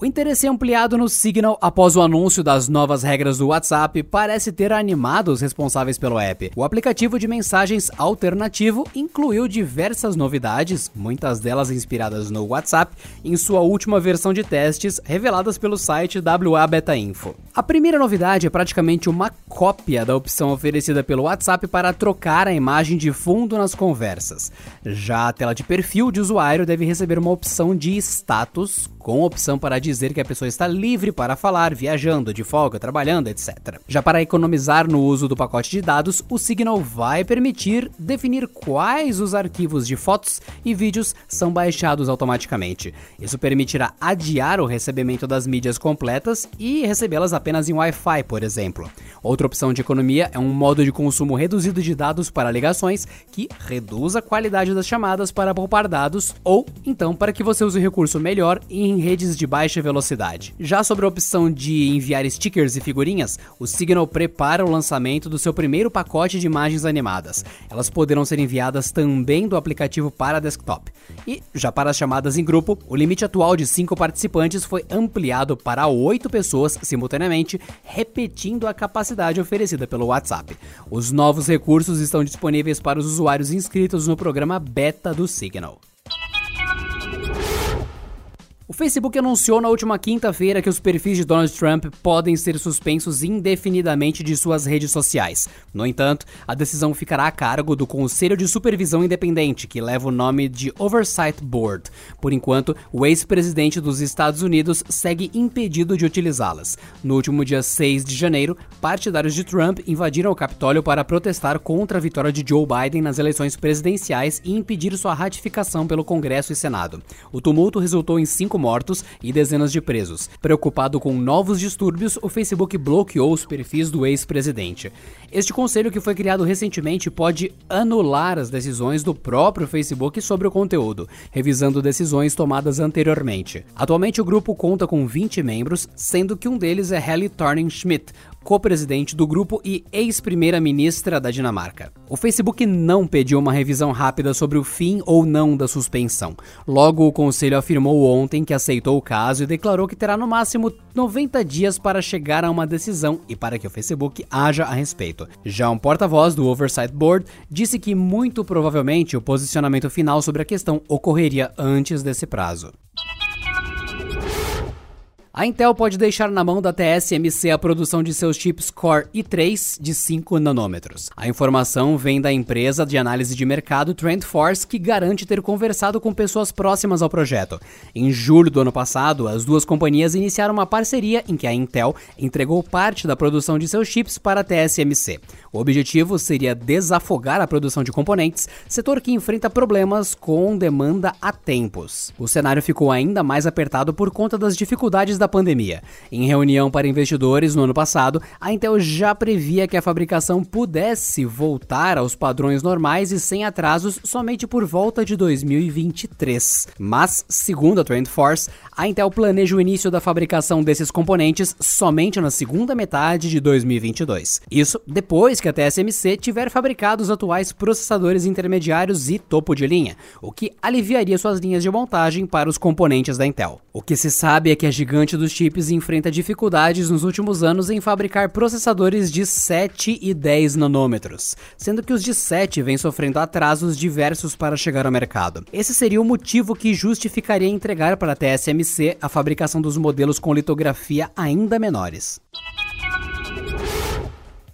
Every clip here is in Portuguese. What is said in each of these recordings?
O interesse ampliado no Signal após o anúncio das novas regras do WhatsApp parece ter animado os responsáveis pelo app. O aplicativo de mensagens alternativo incluiu diversas novidades, muitas delas inspiradas no WhatsApp, em sua última versão de testes, reveladas pelo site WA Beta Info. A primeira novidade é praticamente uma cópia da opção oferecida pelo WhatsApp para trocar a imagem de fundo nas conversas. Já a tela de perfil de usuário deve receber uma opção de status, com opção para dizer que a pessoa está livre para falar, viajando, de folga, trabalhando, etc. Já para economizar no uso do pacote de dados, o Signal vai permitir definir quais os arquivos de fotos e vídeos são baixados automaticamente. Isso permitirá adiar o recebimento das mídias completas e recebê-las apenas em Wi-Fi, por exemplo. Outra opção de economia é um modo de consumo reduzido de dados para ligações que reduz a qualidade das chamadas para poupar dados ou então para que você use o recurso melhor em redes de baixa velocidade. Já sobre a opção de enviar stickers e figurinhas, o Signal prepara o lançamento do seu primeiro pacote de imagens animadas. Elas poderão ser enviadas também do aplicativo para desktop. E, já para as chamadas em grupo, o limite atual de 5 participantes foi ampliado para 8 pessoas simultaneamente, repetindo a capacidade oferecida pelo WhatsApp. Os novos recursos estão disponíveis para os usuários inscritos no programa beta do Signal. O Facebook anunciou na última quinta-feira que os perfis de Donald Trump podem ser suspensos indefinidamente de suas redes sociais. No entanto, a decisão ficará a cargo do Conselho de Supervisão Independente, que leva o nome de Oversight Board. Por enquanto, o ex-presidente dos Estados Unidos segue impedido de utilizá-las. No último dia 6 de janeiro, partidários de Trump invadiram o Capitólio para protestar contra a vitória de Joe Biden nas eleições presidenciais e impedir sua ratificação pelo Congresso e Senado. O tumulto resultou em cinco mortos e dezenas de presos. Preocupado com novos distúrbios, o Facebook bloqueou os perfis do ex-presidente. Este conselho, que foi criado recentemente, pode anular as decisões do próprio Facebook sobre o conteúdo, revisando decisões tomadas anteriormente. Atualmente, o grupo conta com 20 membros, sendo que um deles é Helly Thorning-Schmidt, co-presidente do grupo e ex-primeira-ministra da Dinamarca. O Facebook não pediu uma revisão rápida sobre o fim ou não da suspensão. Logo, o conselho afirmou ontem que aceitou o caso e declarou que terá no máximo 90 dias para chegar a uma decisão e para que o Facebook haja a respeito. Já um porta-voz do Oversight Board disse que muito provavelmente o posicionamento final sobre a questão ocorreria antes desse prazo. A Intel pode deixar na mão da TSMC a produção de seus chips Core i3 de 5 nanômetros. A informação vem da empresa de análise de mercado TrendForce, que garante ter conversado com pessoas próximas ao projeto. Em julho do ano passado, as duas companhias iniciaram uma parceria em que a Intel entregou parte da produção de seus chips para a TSMC. O objetivo seria desafogar a produção de componentes, setor que enfrenta problemas com demanda há tempos. O cenário ficou ainda mais apertado por conta das dificuldades da pandemia. Em reunião para investidores no ano passado, a Intel já previa que a fabricação pudesse voltar aos padrões normais e sem atrasos somente por volta de 2023. Mas, segundo a TrendForce, a Intel planeja o início da fabricação desses componentes somente na segunda metade de 2022. Isso depois que a TSMC tiver fabricado os atuais processadores intermediários e topo de linha, o que aliviaria suas linhas de montagem para os componentes da Intel. O que se sabe é que a gigante dos chips enfrenta dificuldades nos últimos anos em fabricar processadores de 7 e 10 nanômetros, sendo que os de 7 vêm sofrendo atrasos diversos para chegar ao mercado. Esse seria o motivo que justificaria entregar para a TSMC a fabricação dos modelos com litografia ainda menores.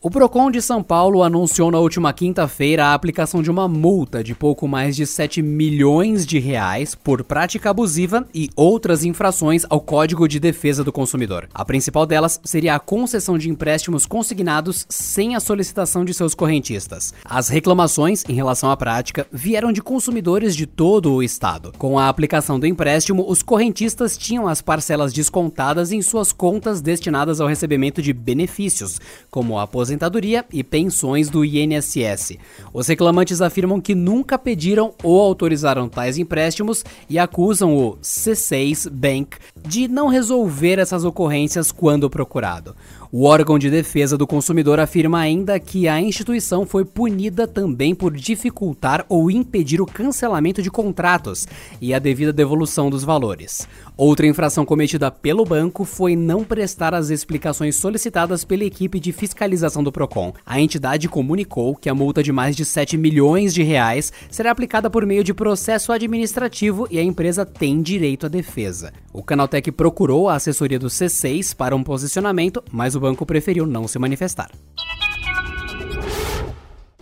O Procon de São Paulo anunciou na última quinta-feira a aplicação de uma multa de pouco mais de 7 milhões de reais por prática abusiva e outras infrações ao Código de Defesa do Consumidor. A principal delas seria a concessão de empréstimos consignados sem a solicitação de seus correntistas. As reclamações em relação à prática vieram de consumidores de todo o estado. Com a aplicação do empréstimo, os correntistas tinham as parcelas descontadas em suas contas destinadas ao recebimento de benefícios, como a aposentadoria e pensões do INSS. Os reclamantes afirmam que nunca pediram ou autorizaram tais empréstimos e acusam o C6 Bank de não resolver essas ocorrências quando procurado. O órgão de defesa do consumidor afirma ainda que a instituição foi punida também por dificultar ou impedir o cancelamento de contratos e a devida devolução dos valores. Outra infração cometida pelo banco foi não prestar as explicações solicitadas pela equipe de fiscalização do Procon. A entidade comunicou que a multa de mais de 7 milhões de reais será aplicada por meio de processo administrativo e a empresa tem direito à defesa. O Canaltech procurou a assessoria do C6 para um posicionamento, mas o banco preferiu não se manifestar.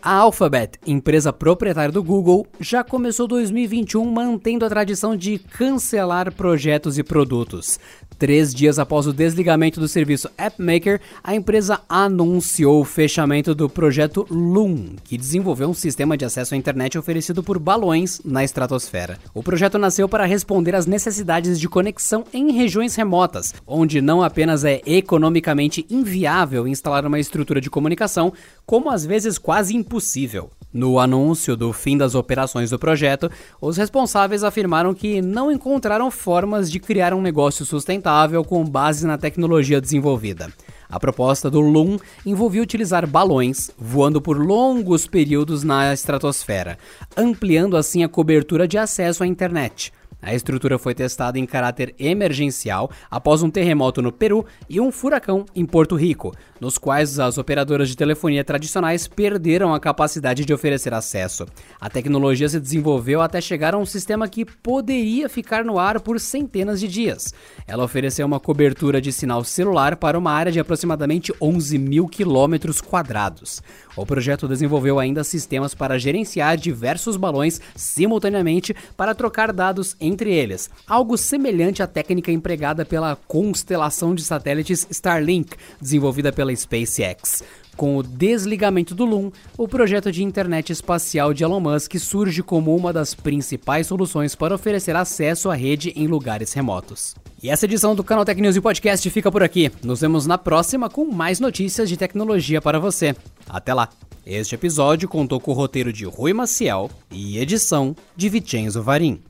A Alphabet, empresa proprietária do Google, já começou 2021 mantendo a tradição de cancelar projetos e produtos. Três dias após o desligamento do serviço AppMaker, a empresa anunciou o fechamento do projeto Loom, que desenvolveu um sistema de acesso à internet oferecido por balões na estratosfera. O projeto nasceu para responder às necessidades de conexão em regiões remotas, onde não apenas é economicamente inviável instalar uma estrutura de comunicação, como às vezes quase impossível. No anúncio do fim das operações do projeto, os responsáveis afirmaram que não encontraram formas de criar um negócio sustentável com base na tecnologia desenvolvida. A proposta do Loom envolvia utilizar balões voando por longos períodos na estratosfera, ampliando assim a cobertura de acesso à internet. A estrutura foi testada em caráter emergencial após um terremoto no Peru e um furacão em Porto Rico, nos quais as operadoras de telefonia tradicionais perderam a capacidade de oferecer acesso. A tecnologia se desenvolveu até chegar a um sistema que poderia ficar no ar por centenas de dias. Ela ofereceu uma cobertura de sinal celular para uma área de aproximadamente 11 mil quilômetros quadrados. O projeto desenvolveu ainda sistemas para gerenciar diversos balões simultaneamente para trocar dados entre eles, algo semelhante à técnica empregada pela constelação de satélites Starlink, desenvolvida pela SpaceX. Com o desligamento do Loom, o projeto de internet espacial de Elon Musk surge como uma das principais soluções para oferecer acesso à rede em lugares remotos. E essa edição do Canal Tech News e Podcast fica por aqui. Nos vemos na próxima com mais notícias de tecnologia para você. Até lá! Este episódio contou com o roteiro de Rui Maciel e edição de Vicenzo Varim.